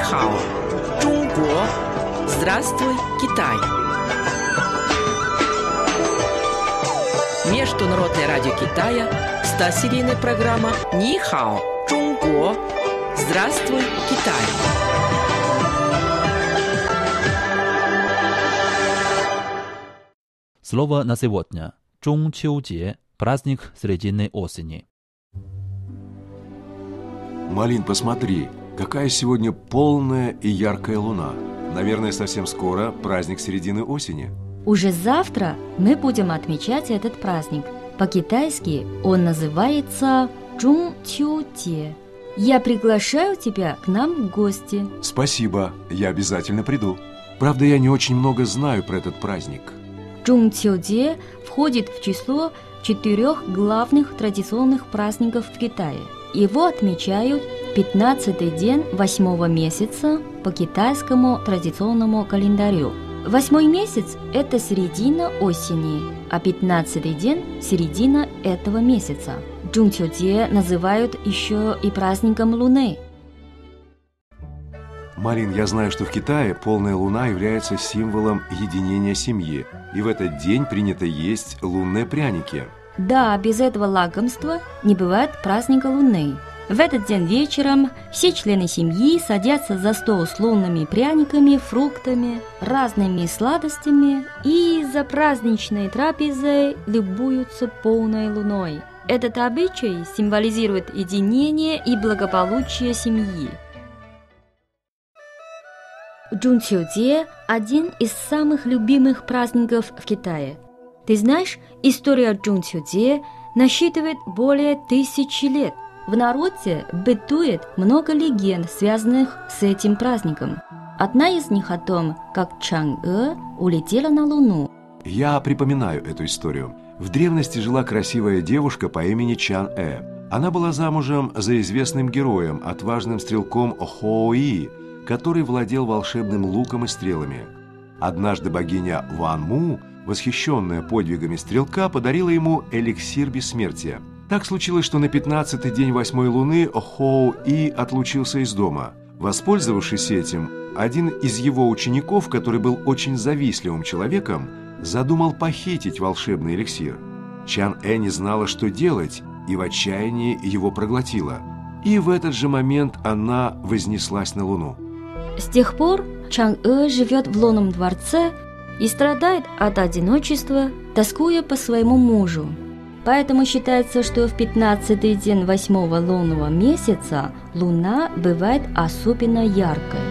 Нихао, Чунго, здравствуй, Китай. Международное радио Китая, 100-серийная программа Нихао, Чунго, здравствуй, Китай. Слово на сегодня. Чунчоуде – праздник Срединной осени. Малин, посмотри, какая сегодня полная и яркая луна. Наверное, совсем скоро праздник середины осени. Уже завтра мы будем отмечать этот праздник. По-китайски он называется Чун Чу Я приглашаю тебя к нам в гости. Спасибо, я обязательно приду. Правда, я не очень много знаю про этот праздник. Чун входит в число четырех главных традиционных праздников в Китае – его отмечают 15-й день восьмого месяца по китайскому традиционному календарю. Восьмой месяц – это середина осени, а 15-й день – середина этого месяца. Джунчоде называют еще и праздником Луны. Марин, я знаю, что в Китае полная луна является символом единения семьи, и в этот день принято есть лунные пряники – да, без этого лакомства не бывает праздника Луны. В этот день вечером все члены семьи садятся за стол с лунными пряниками, фруктами, разными сладостями и за праздничной трапезой любуются полной луной. Этот обычай символизирует единение и благополучие семьи. Джунчоуде – один из самых любимых праздников в Китае – ты знаешь, история Джунцюдзе насчитывает более тысячи лет. В народе бытует много легенд, связанных с этим праздником. Одна из них о том, как Чан-э улетела на Луну. Я припоминаю эту историю. В древности жила красивая девушка по имени Чан-э. Она была замужем за известным героем, отважным стрелком Хоуи, который владел волшебным луком и стрелами. Однажды богиня Ван Му восхищенная подвигами стрелка, подарила ему эликсир бессмертия. Так случилось, что на 15-й день восьмой луны Хоу И отлучился из дома. Воспользовавшись этим, один из его учеников, который был очень завистливым человеком, задумал похитить волшебный эликсир. Чан Э не знала, что делать, и в отчаянии его проглотила. И в этот же момент она вознеслась на Луну. С тех пор Чан Э живет в лунном дворце и страдает от одиночества, тоскуя по своему мужу. Поэтому считается, что в 15-й день восьмого лунного месяца луна бывает особенно яркой.